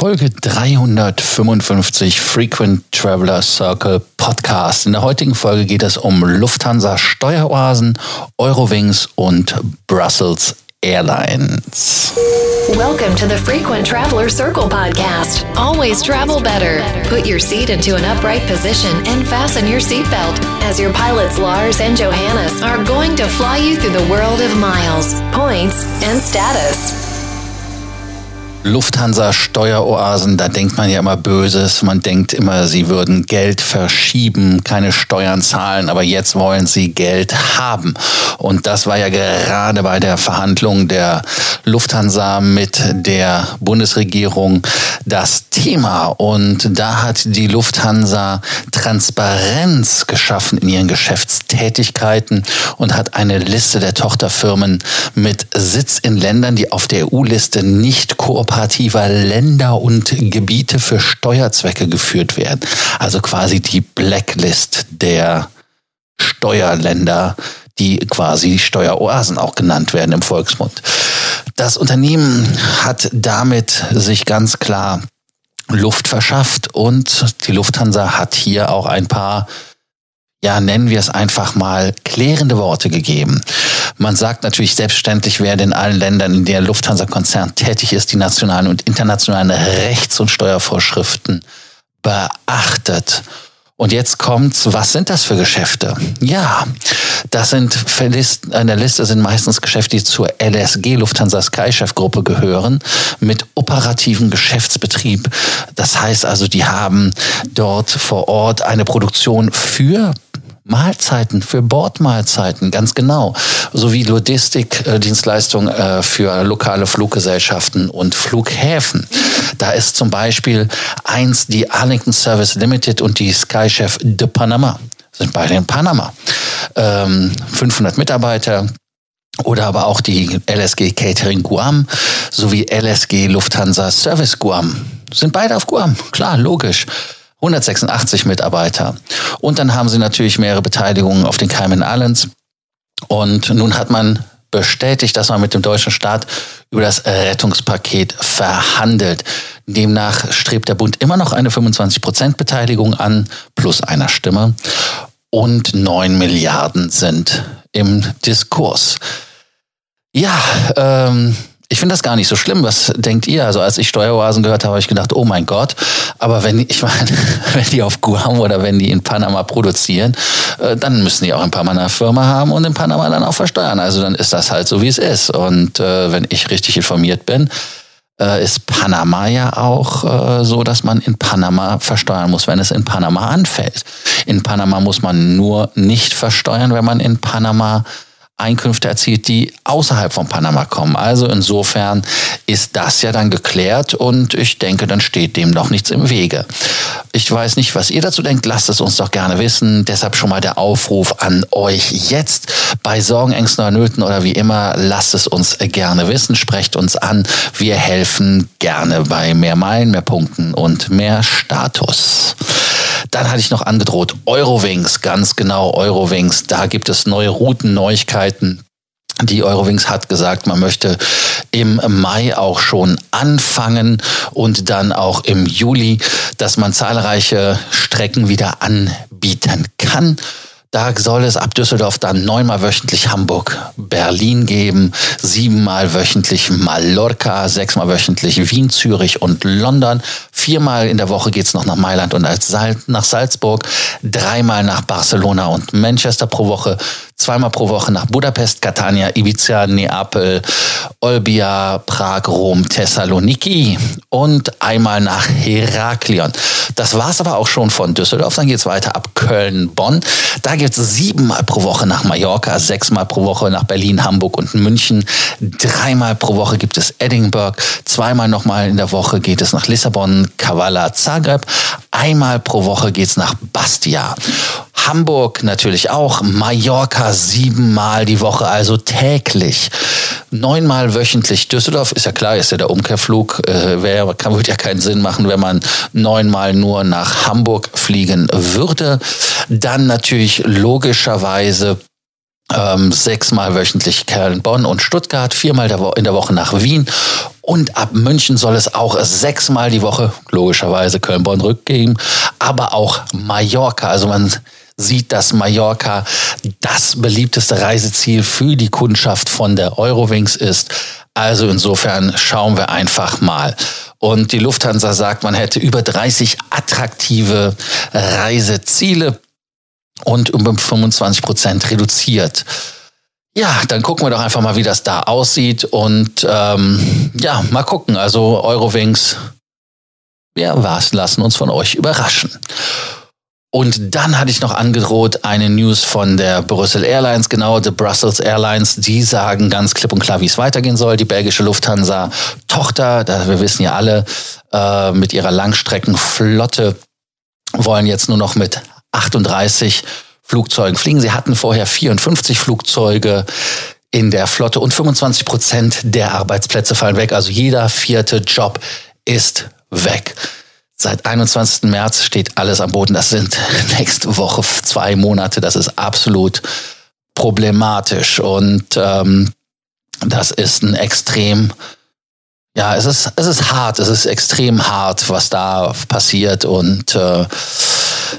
Folge 355 Frequent Traveler Circle Podcast. In der heutigen Folge geht es um Lufthansa Steueroasen, Eurowings und Brussels Airlines. Welcome to the Frequent Traveler Circle podcast. Always travel better. Put your seat into an upright position and fasten your seatbelt as your pilots Lars and Johannes are going to fly you through the world of miles, points, and status. Lufthansa Steueroasen, da denkt man ja immer Böses. Man denkt immer, sie würden Geld verschieben, keine Steuern zahlen, aber jetzt wollen sie Geld haben. Und das war ja gerade bei der Verhandlung der Lufthansa mit der Bundesregierung das Thema. Und da hat die Lufthansa Transparenz geschaffen in ihren Geschäftstätigkeiten und hat eine Liste der Tochterfirmen mit Sitz in Ländern, die auf der EU-Liste nicht kooperieren kooperativer Länder und Gebiete für Steuerzwecke geführt werden. Also quasi die Blacklist der Steuerländer, die quasi Steueroasen auch genannt werden im Volksmund. Das Unternehmen hat damit sich ganz klar Luft verschafft und die Lufthansa hat hier auch ein paar ja, nennen wir es einfach mal, klärende Worte gegeben. Man sagt natürlich selbstverständlich, wer in allen Ländern, in der Lufthansa-Konzern tätig ist, die nationalen und internationalen Rechts- und Steuervorschriften beachtet. Und jetzt kommt's, was sind das für Geschäfte? Ja, das sind in der Liste sind meistens Geschäfte, die zur LSG Lufthansa Skychef Gruppe gehören, mit operativen Geschäftsbetrieb. Das heißt also, die haben dort vor Ort eine Produktion für Mahlzeiten, für Bordmahlzeiten, ganz genau. Sowie Logistikdienstleistungen äh, für lokale Fluggesellschaften und Flughäfen. Da ist zum Beispiel eins die Arlington Service Limited und die Skychef de Panama. Sind beide in Panama. Ähm, 500 Mitarbeiter, oder aber auch die LSG Catering Guam sowie LSG Lufthansa Service Guam. Sind beide auf Guam, klar, logisch. 186 Mitarbeiter. Und dann haben sie natürlich mehrere Beteiligungen auf den Cayman Islands. Und nun hat man bestätigt, dass man mit dem deutschen Staat über das Rettungspaket verhandelt. Demnach strebt der Bund immer noch eine 25 Prozent Beteiligung an, plus einer Stimme. Und neun Milliarden sind im Diskurs. Ja, ähm, ich finde das gar nicht so schlimm. Was denkt ihr? Also als ich Steueroasen gehört habe, habe ich gedacht, oh mein Gott. Aber wenn ich meine, wenn die auf Guam oder wenn die in Panama produzieren, äh, dann müssen die auch in Panama eine Firma haben und in Panama dann auch versteuern. Also dann ist das halt so, wie es ist. Und äh, wenn ich richtig informiert bin, äh, ist Panama ja auch äh, so, dass man in Panama versteuern muss, wenn es in Panama anfällt. In Panama muss man nur nicht versteuern, wenn man in Panama Einkünfte erzielt, die außerhalb von Panama kommen. Also insofern ist das ja dann geklärt und ich denke, dann steht dem noch nichts im Wege. Ich weiß nicht, was ihr dazu denkt. Lasst es uns doch gerne wissen. Deshalb schon mal der Aufruf an euch jetzt bei Sorgen, Ängsten oder Nöten oder wie immer. Lasst es uns gerne wissen. Sprecht uns an. Wir helfen gerne bei mehr Meilen, mehr Punkten und mehr Status. Dann hatte ich noch angedroht Eurowings, ganz genau Eurowings. Da gibt es neue Routen, Neuigkeiten. Die Eurowings hat gesagt, man möchte im Mai auch schon anfangen und dann auch im Juli, dass man zahlreiche Strecken wieder anbieten kann. Da soll es ab Düsseldorf dann neunmal wöchentlich Hamburg, Berlin geben, siebenmal wöchentlich Mallorca, sechsmal wöchentlich Wien, Zürich und London. Viermal in der Woche geht's noch nach Mailand und nach Salzburg, dreimal nach Barcelona und Manchester pro Woche, zweimal pro Woche nach Budapest, Catania, Ibiza, Neapel, Olbia, Prag, Rom, Thessaloniki und einmal nach Heraklion. Das war's aber auch schon von Düsseldorf. Dann geht's weiter ab Köln, Bonn. Da geht's siebenmal pro Woche nach Mallorca, sechsmal pro Woche nach Berlin, Hamburg und München. Dreimal pro Woche gibt es Edinburgh. Zweimal nochmal in der Woche geht es nach Lissabon, Kavala, Zagreb. Einmal pro Woche geht's nach Bastia. Hamburg natürlich auch, Mallorca siebenmal die Woche, also täglich. Neunmal wöchentlich. Düsseldorf ist ja klar, ist ja der Umkehrflug. Äh, wär, kann, würde ja keinen Sinn machen, wenn man neunmal nur nach Hamburg fliegen würde. Dann natürlich logischerweise ähm, sechsmal wöchentlich Köln, Bonn und Stuttgart, viermal in der Woche nach Wien. Und ab München soll es auch sechsmal die Woche, logischerweise Köln, Bonn rückgeben, aber auch Mallorca. Also man sieht, dass Mallorca das beliebteste Reiseziel für die Kundschaft von der Eurowings ist. Also insofern schauen wir einfach mal. Und die Lufthansa sagt, man hätte über 30 attraktive Reiseziele und um 25 Prozent reduziert. Ja, dann gucken wir doch einfach mal, wie das da aussieht. Und ähm, ja, mal gucken. Also Eurowings, ja, was, lassen uns von euch überraschen. Und dann hatte ich noch angedroht eine News von der Brüssel Airlines, genau, the Brussels Airlines. Die sagen ganz klipp und klar, wie es weitergehen soll. Die belgische Lufthansa Tochter, da wir wissen ja alle, äh, mit ihrer Langstreckenflotte wollen jetzt nur noch mit 38 Flugzeugen fliegen. Sie hatten vorher 54 Flugzeuge in der Flotte und 25 Prozent der Arbeitsplätze fallen weg. Also jeder vierte Job ist weg. Seit 21. März steht alles am Boden. Das sind nächste Woche zwei Monate. Das ist absolut problematisch. Und ähm, das ist ein extrem, ja, es ist, es ist hart, es ist extrem hart, was da passiert. Und äh,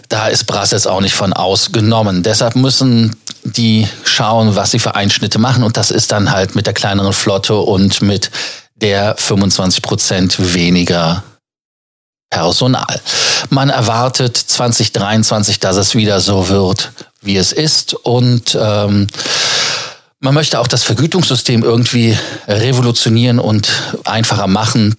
da ist Brussels auch nicht von ausgenommen. Deshalb müssen die schauen, was sie für Einschnitte machen. Und das ist dann halt mit der kleineren Flotte und mit der 25 Prozent weniger Personal. Man erwartet 2023, dass es wieder so wird, wie es ist. Und ähm, man möchte auch das Vergütungssystem irgendwie revolutionieren und einfacher machen,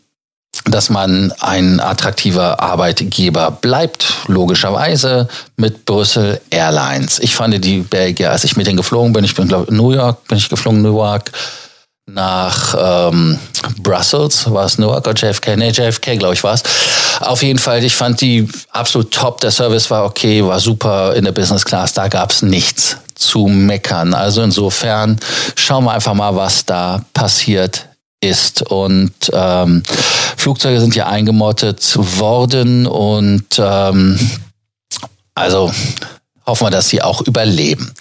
dass man ein attraktiver Arbeitgeber bleibt, logischerweise mit Brüssel Airlines. Ich fand die Belgier, als ich mit denen geflogen bin, ich bin glaube New York, bin ich geflogen, New York, nach ähm, Brussels, war es Newark oder JFK? Nee, JFK, glaube ich, war es. Auf jeden Fall, ich fand die absolut top. Der Service war okay, war super in der Business Class. Da gab es nichts zu meckern. Also insofern schauen wir einfach mal, was da passiert ist. Und ähm, Flugzeuge sind ja eingemottet worden und ähm, also hoffen wir, dass sie auch überleben.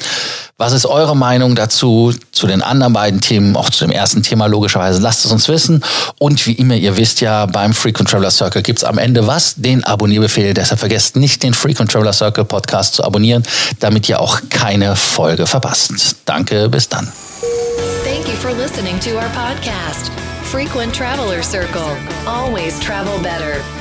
Was ist eure Meinung dazu, zu den anderen beiden Themen, auch zu dem ersten Thema logischerweise? Lasst es uns wissen. Und wie immer, ihr wisst ja, beim Frequent Traveler Circle gibt's am Ende was? Den Abonnierbefehl. Deshalb vergesst nicht, den Frequent Traveler Circle Podcast zu abonnieren, damit ihr auch keine Folge verpasst. Danke, bis dann. Thank you for listening to our podcast. Frequent Traveler Circle. Always travel better.